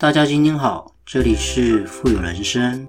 大家今天好，这里是富有人生。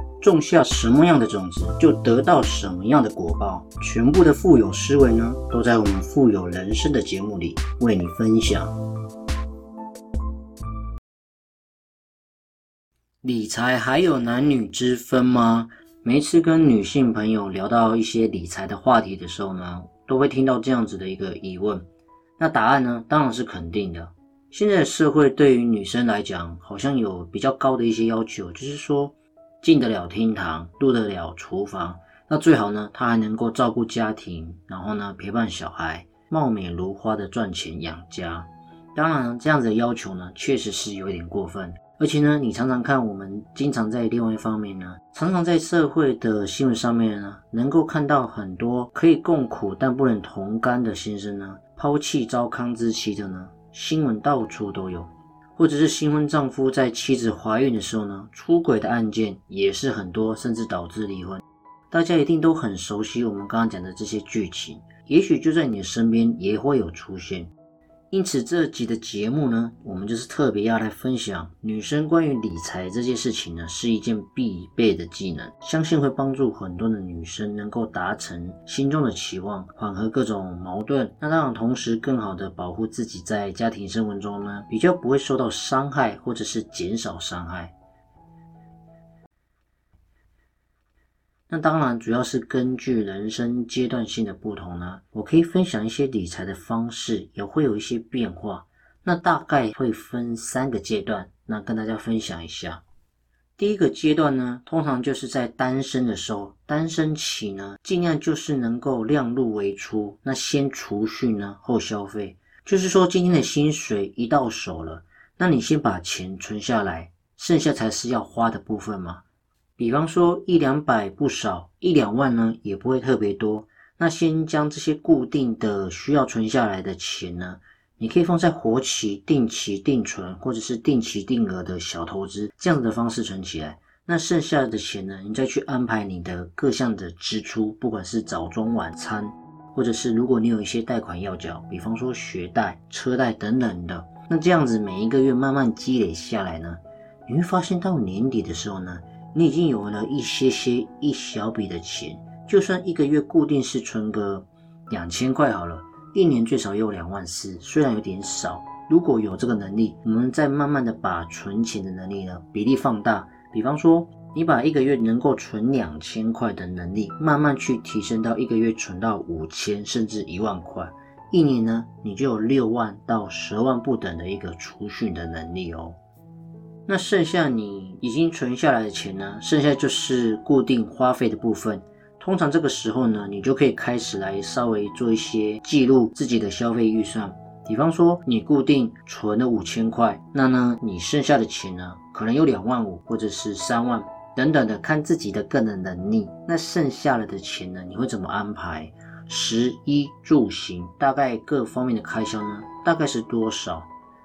种下什么样的种子，就得到什么样的果报。全部的富有思维呢，都在我们富有人生的节目里为你分享。理财还有男女之分吗？每次跟女性朋友聊到一些理财的话题的时候呢，都会听到这样子的一个疑问。那答案呢，当然是肯定的。现在的社会对于女生来讲，好像有比较高的一些要求，就是说。进得了厅堂，入得了厨房，那最好呢，他还能够照顾家庭，然后呢，陪伴小孩，貌美如花的赚钱养家。当然，这样子的要求呢，确实是有点过分。而且呢，你常常看，我们经常在另外一方面呢，常常在社会的新闻上面呢，能够看到很多可以共苦但不能同甘的先生呢，抛弃糟糠之妻的呢，新闻到处都有。或者是新婚丈夫在妻子怀孕的时候呢，出轨的案件也是很多，甚至导致离婚。大家一定都很熟悉我们刚刚讲的这些剧情，也许就在你身边也会有出现。因此，这集的节目呢，我们就是特别要来分享女生关于理财这件事情呢，是一件必备的技能，相信会帮助很多的女生能够达成心中的期望，缓和各种矛盾。那让，同时更好的保护自己在家庭生活中呢，比较不会受到伤害，或者是减少伤害。那当然，主要是根据人生阶段性的不同呢，我可以分享一些理财的方式，也会有一些变化。那大概会分三个阶段，那跟大家分享一下。第一个阶段呢，通常就是在单身的时候，单身期呢，尽量就是能够量入为出，那先储蓄呢，后消费。就是说，今天的薪水一到手了，那你先把钱存下来，剩下才是要花的部分嘛。比方说一两百不少，一两万呢也不会特别多。那先将这些固定的需要存下来的钱呢，你可以放在活期、定期定存，或者是定期定额的小投资这样子的方式存起来。那剩下的钱呢，你再去安排你的各项的支出，不管是早中晚餐，或者是如果你有一些贷款要缴，比方说学贷、车贷等等的，那这样子每一个月慢慢积累下来呢，你会发现到年底的时候呢。你已经有了一些些一小笔的钱，就算一个月固定是存个两千块好了，一年最少也有两万四，虽然有点少。如果有这个能力，我们再慢慢的把存钱的能力呢比例放大，比方说你把一个月能够存两千块的能力，慢慢去提升到一个月存到五千甚至一万块，一年呢你就有六万到十万不等的一个储蓄的能力哦。那剩下你已经存下来的钱呢？剩下就是固定花费的部分。通常这个时候呢，你就可以开始来稍微做一些记录自己的消费预算。比方说，你固定存了五千块，那呢，你剩下的钱呢，可能有两万五或者是三万等等的，看自己的个人能力。那剩下了的钱呢，你会怎么安排？食衣住行大概各方面的开销呢，大概是多少？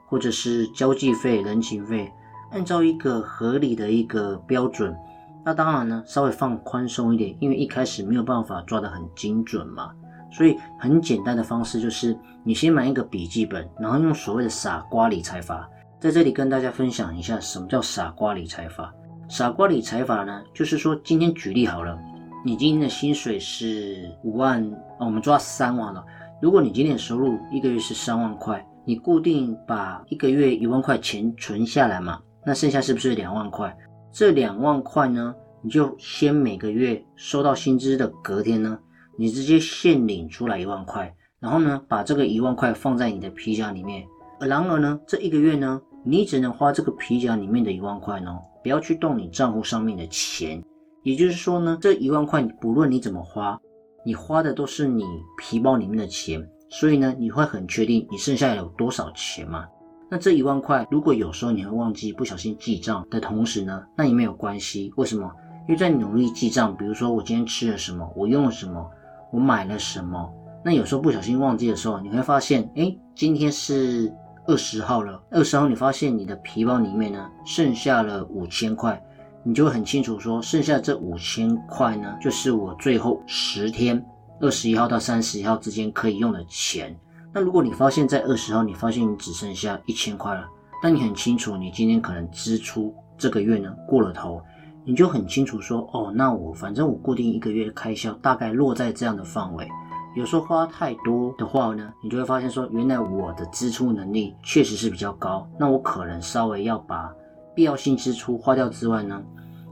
或者是交际费、人情费？按照一个合理的一个标准，那当然呢，稍微放宽松一点，因为一开始没有办法抓得很精准嘛。所以很简单的方式就是，你先买一个笔记本，然后用所谓的傻瓜理财法，在这里跟大家分享一下什么叫傻瓜理财法。傻瓜理财法呢，就是说今天举例好了，你今天的薪水是五万，我们抓三万了。如果你今天的收入一个月是三万块，你固定把一个月一万块钱存下来嘛。那剩下是不是两万块？这两万块呢，你就先每个月收到薪资的隔天呢，你直接现领出来一万块，然后呢，把这个一万块放在你的皮夹里面。然而呢，这一个月呢，你只能花这个皮夹里面的一万块呢，不要去动你账户上面的钱。也就是说呢，这一万块不论你怎么花，你花的都是你皮包里面的钱，所以呢，你会很确定你剩下有多少钱嘛？那这一万块，如果有时候你会忘记不小心记账的同时呢，那也没有关系。为什么？因为在努力记账，比如说我今天吃了什么，我用了什么，我买了什么，那有时候不小心忘记的时候，你会发现，哎，今天是二十号了，二十号你发现你的皮包里面呢剩下了五千块，你就很清楚说，剩下这五千块呢，就是我最后十天，二十一号到三十一号之间可以用的钱。那如果你发现，在二十号你发现你只剩下一千块了，但你很清楚，你今天可能支出这个月呢过了头，你就很清楚说，哦，那我反正我固定一个月的开销大概落在这样的范围，有时候花太多的话呢，你就会发现说，原来我的支出能力确实是比较高，那我可能稍微要把必要性支出花掉之外呢，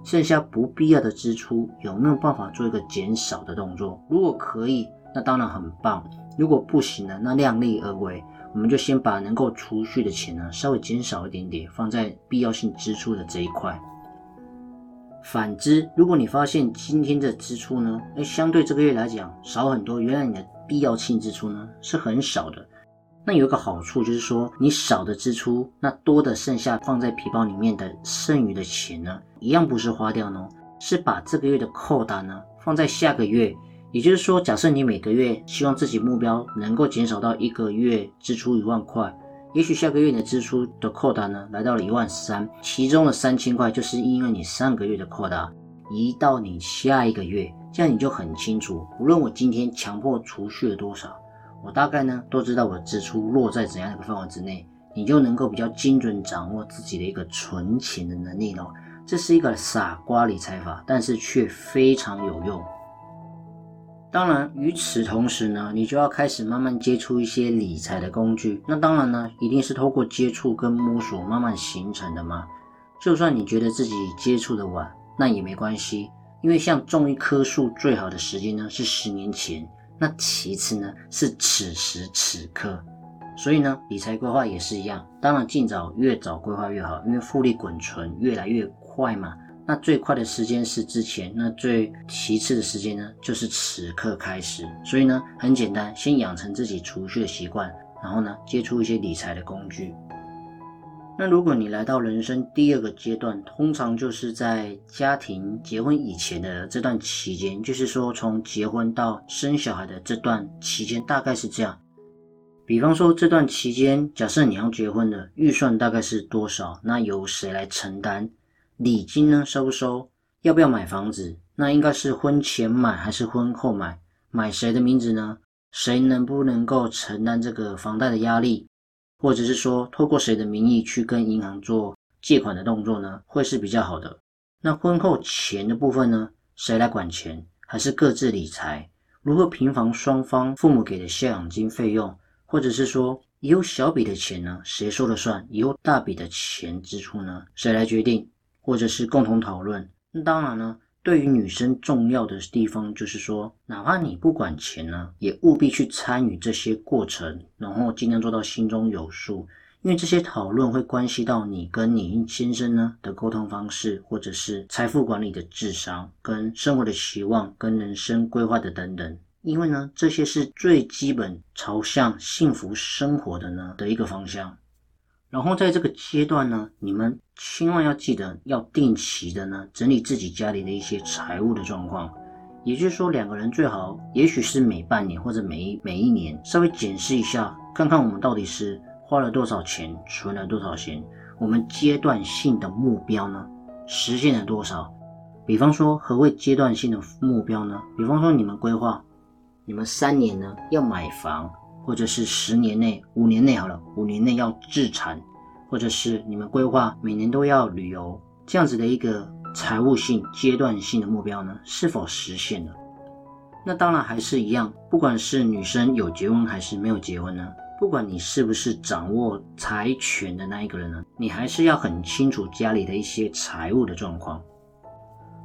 剩下不必要的支出有没有办法做一个减少的动作？如果可以，那当然很棒。如果不行呢，那量力而为，我们就先把能够储蓄的钱呢稍微减少一点点，放在必要性支出的这一块。反之，如果你发现今天的支出呢，哎，相对这个月来讲少很多，原来你的必要性支出呢是很少的。那有一个好处就是说，你少的支出，那多的剩下放在皮包里面的剩余的钱呢，一样不是花掉呢，是把这个月的扣单呢放在下个月。也就是说，假设你每个月希望自己目标能够减少到一个月支出一万块，也许下个月你的支出的扩大呢来到了一万三，其中的三千块就是因为你上个月的扩大移到你下一个月，这样你就很清楚，无论我今天强迫储蓄了多少，我大概呢都知道我的支出落在怎样的一个范围之内，你就能够比较精准掌握自己的一个存钱的能力了。这是一个傻瓜理财法，但是却非常有用。当然，与此同时呢，你就要开始慢慢接触一些理财的工具。那当然呢，一定是透过接触跟摸索慢慢形成的嘛。就算你觉得自己接触的晚，那也没关系，因为像种一棵树最好的时间呢是十年前，那其次呢是此时此刻。所以呢，理财规划也是一样，当然尽早越早规划越好，因为复利滚存越来越快嘛。那最快的时间是之前，那最其次的时间呢，就是此刻开始。所以呢，很简单，先养成自己储蓄的习惯，然后呢，接触一些理财的工具。那如果你来到人生第二个阶段，通常就是在家庭结婚以前的这段期间，就是说从结婚到生小孩的这段期间，大概是这样。比方说这段期间，假设你要结婚了预算大概是多少？那由谁来承担？礼金呢收不收？要不要买房子？那应该是婚前买还是婚后买？买谁的名字呢？谁能不能够承担这个房贷的压力？或者是说，透过谁的名义去跟银行做借款的动作呢？会是比较好的。那婚后钱的部分呢？谁来管钱？还是各自理财？如何平房双方父母给的赡养金费用？或者是说，以后小笔的钱呢？谁说了算？以后大笔的钱支出呢？谁来决定？或者是共同讨论。那当然呢，对于女生重要的地方就是说，哪怕你不管钱呢，也务必去参与这些过程，然后尽量做到心中有数。因为这些讨论会关系到你跟你先生呢的沟通方式，或者是财富管理的智商、跟生活的期望、跟人生规划的等等。因为呢，这些是最基本朝向幸福生活的呢的一个方向。然后在这个阶段呢，你们千万要记得要定期的呢整理自己家里的一些财务的状况，也就是说两个人最好也许是每半年或者每一每一年稍微检视一下，看看我们到底是花了多少钱，存了多少钱，我们阶段性的目标呢实现了多少？比方说何谓阶段性的目标呢？比方说你们规划你们三年呢要买房。或者是十年内、五年内好了，五年内要自产，或者是你们规划每年都要旅游，这样子的一个财务性阶段性的目标呢，是否实现了？那当然还是一样，不管是女生有结婚还是没有结婚呢，不管你是不是掌握财权的那一个人呢，你还是要很清楚家里的一些财务的状况。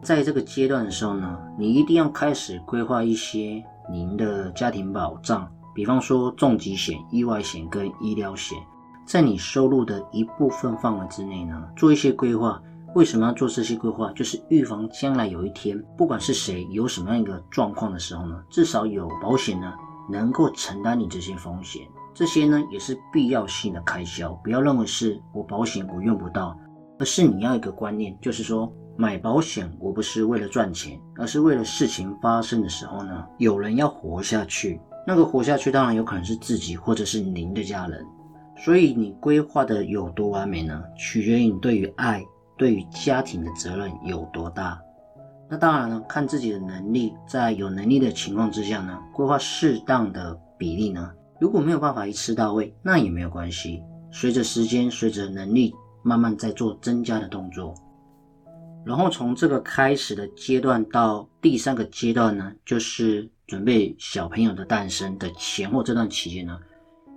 在这个阶段的时候呢，你一定要开始规划一些您的家庭保障。比方说重疾险、意外险跟医疗险，在你收入的一部分范围之内呢，做一些规划。为什么要做这些规划？就是预防将来有一天，不管是谁有什么样一个状况的时候呢，至少有保险呢能够承担你这些风险。这些呢也是必要性的开销，不要认为是我保险我用不到，而是你要一个观念，就是说买保险我不是为了赚钱，而是为了事情发生的时候呢，有人要活下去。那个活下去当然有可能是自己或者是您的家人，所以你规划的有多完美呢？取决于你对于爱、对于家庭的责任有多大。那当然了，看自己的能力，在有能力的情况之下呢，规划适当的比例呢。如果没有办法一次到位，那也没有关系。随着时间，随着能力慢慢在做增加的动作。然后从这个开始的阶段到第三个阶段呢，就是准备小朋友的诞生的前后这段期间呢，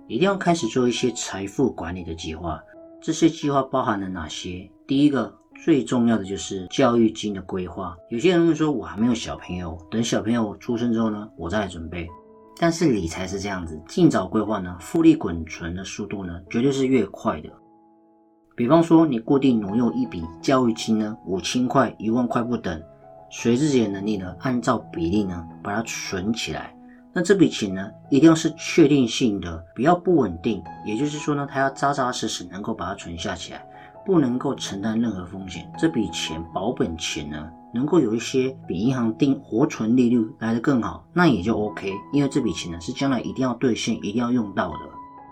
一定要开始做一些财富管理的计划。这些计划包含了哪些？第一个。最重要的就是教育金的规划。有些人会说，我还没有小朋友，等小朋友出生之后呢，我再来准备。但是理财是这样子，尽早规划呢，复利滚存的速度呢，绝对是越快的。比方说，你固定挪用一笔教育金呢，五千块、一万块不等，随自己的能力呢，按照比例呢，把它存起来。那这笔钱呢，一定要是确定性的，不要不稳定。也就是说呢，它要扎扎实实能够把它存下起来。不能够承担任何风险，这笔钱保本钱呢，能够有一些比银行定活存利率来的更好，那也就 OK。因为这笔钱呢是将来一定要兑现、一定要用到的，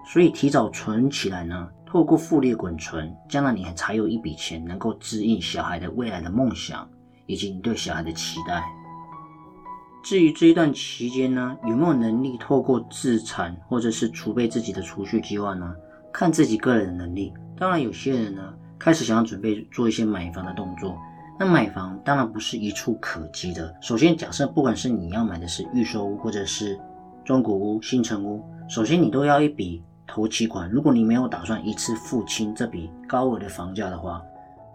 所以提早存起来呢，透过复利滚存，将来你还才有一笔钱能够支应小孩的未来的梦想以及你对小孩的期待。至于这一段期间呢，有没有能力透过自产或者是储备自己的储蓄计划呢？看自己个人的能力。当然，有些人呢。开始想要准备做一些买房的动作，那买房当然不是一触可及的。首先，假设不管是你要买的是预售屋，或者是中古屋、新城屋，首先你都要一笔头期款。如果你没有打算一次付清这笔高额的房价的话，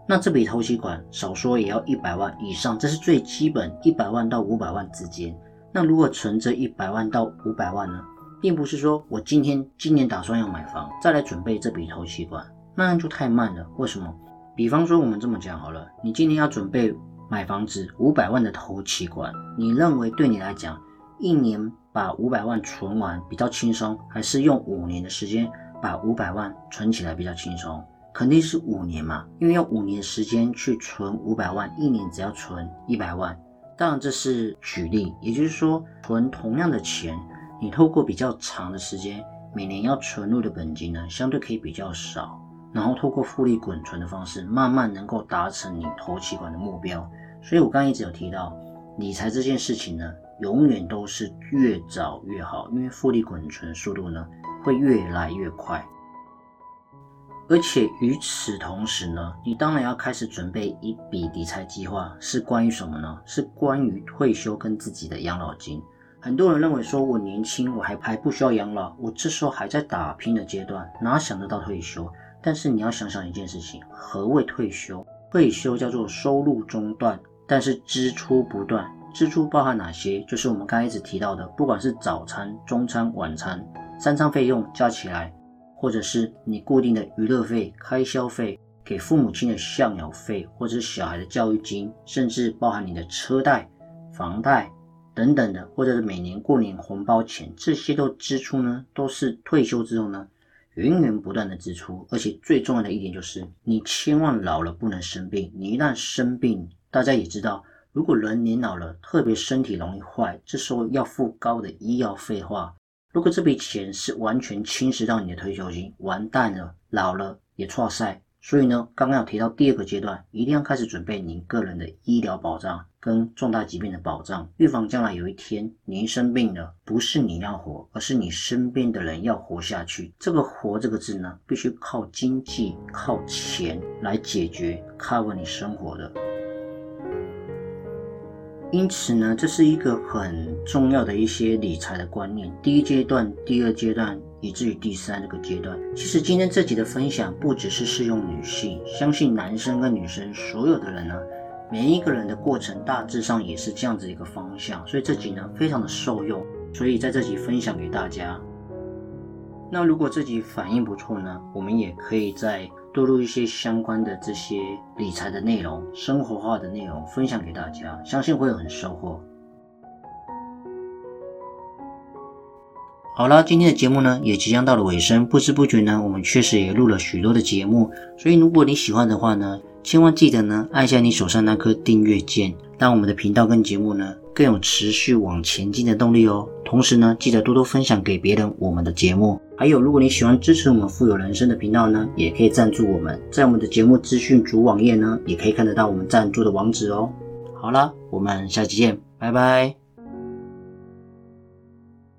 那这笔头期款少说也要一百万以上，这是最基本，一百万到五百万之间。那如果存着一百万到五百万呢，并不是说我今天今年打算要买房，再来准备这笔头期款。那样就太慢了。为什么？比方说，我们这么讲好了，你今年要准备买房子，五百万的头期款，你认为对你来讲，一年把五百万存完比较轻松，还是用五年的时间把五百万存起来比较轻松？肯定是五年嘛，因为用五年时间去存五百万，一年只要存一百万。当然这是举例，也就是说，存同样的钱，你透过比较长的时间，每年要存入的本金呢，相对可以比较少。然后透过复利滚存的方式，慢慢能够达成你投期款的目标。所以我刚刚一直有提到，理财这件事情呢，永远都是越早越好，因为复利滚存速度呢会越来越快。而且与此同时呢，你当然要开始准备一笔理财计划，是关于什么呢？是关于退休跟自己的养老金。很多人认为说，我年轻，我还还不需要养老，我这时候还在打拼的阶段，哪想得到退休？但是你要想想一件事情，何谓退休？退休叫做收入中断，但是支出不断。支出包含哪些？就是我们刚才一直提到的，不管是早餐、中餐、晚餐三餐费用加起来，或者是你固定的娱乐费、开销费，给父母亲的赡养费，或者是小孩的教育金，甚至包含你的车贷、房贷等等的，或者是每年过年红包钱，这些都支出呢，都是退休之后呢。源源不断的支出，而且最重要的一点就是，你千万老了不能生病。你一旦生病，大家也知道，如果人年老了，特别身体容易坏，这时候要付高的医药费话，如果这笔钱是完全侵蚀到你的退休金，完蛋了，老了也错赛。所以呢，刚刚有提到第二个阶段，一定要开始准备您个人的医疗保障跟重大疾病的保障，预防将来有一天您生病了，不是你要活，而是你身边的人要活下去。这个“活”这个字呢，必须靠经济、靠钱来解决，cover 你生活的。因此呢，这是一个很重要的一些理财的观念。第一阶段、第二阶段，以至于第三这个阶段，其实今天这集的分享不只是适用女性，相信男生跟女生所有的人呢，每一个人的过程大致上也是这样子一个方向。所以这集呢，非常的受用，所以在这集分享给大家。那如果这集反应不错呢，我们也可以在。多录一些相关的这些理财的内容、生活化的内容分享给大家，相信会有很收获。好了，今天的节目呢也即将到了尾声，不知不觉呢，我们确实也录了许多的节目。所以如果你喜欢的话呢，千万记得呢按下你手上那颗订阅键，让我们的频道跟节目呢更有持续往前进的动力哦。同时呢，记得多多分享给别人我们的节目。还有，如果你喜欢支持我们富有人生的频道呢，也可以赞助我们，在我们的节目资讯主网页呢，也可以看得到我们赞助的网址哦。好了，我们下期见，拜拜。